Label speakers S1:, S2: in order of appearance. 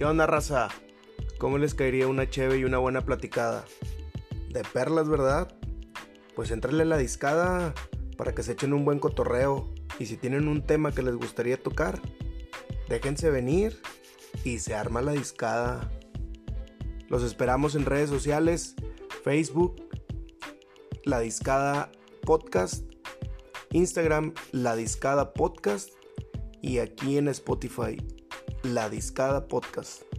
S1: ¿Qué onda, raza? ¿Cómo les caería una cheve y una buena platicada? De perlas, ¿verdad? Pues entrarle la discada para que se echen un buen cotorreo. Y si tienen un tema que les gustaría tocar, déjense venir y se arma la discada. Los esperamos en redes sociales, Facebook, La Discada Podcast, Instagram, La Discada Podcast y aquí en Spotify, La Discada Podcast.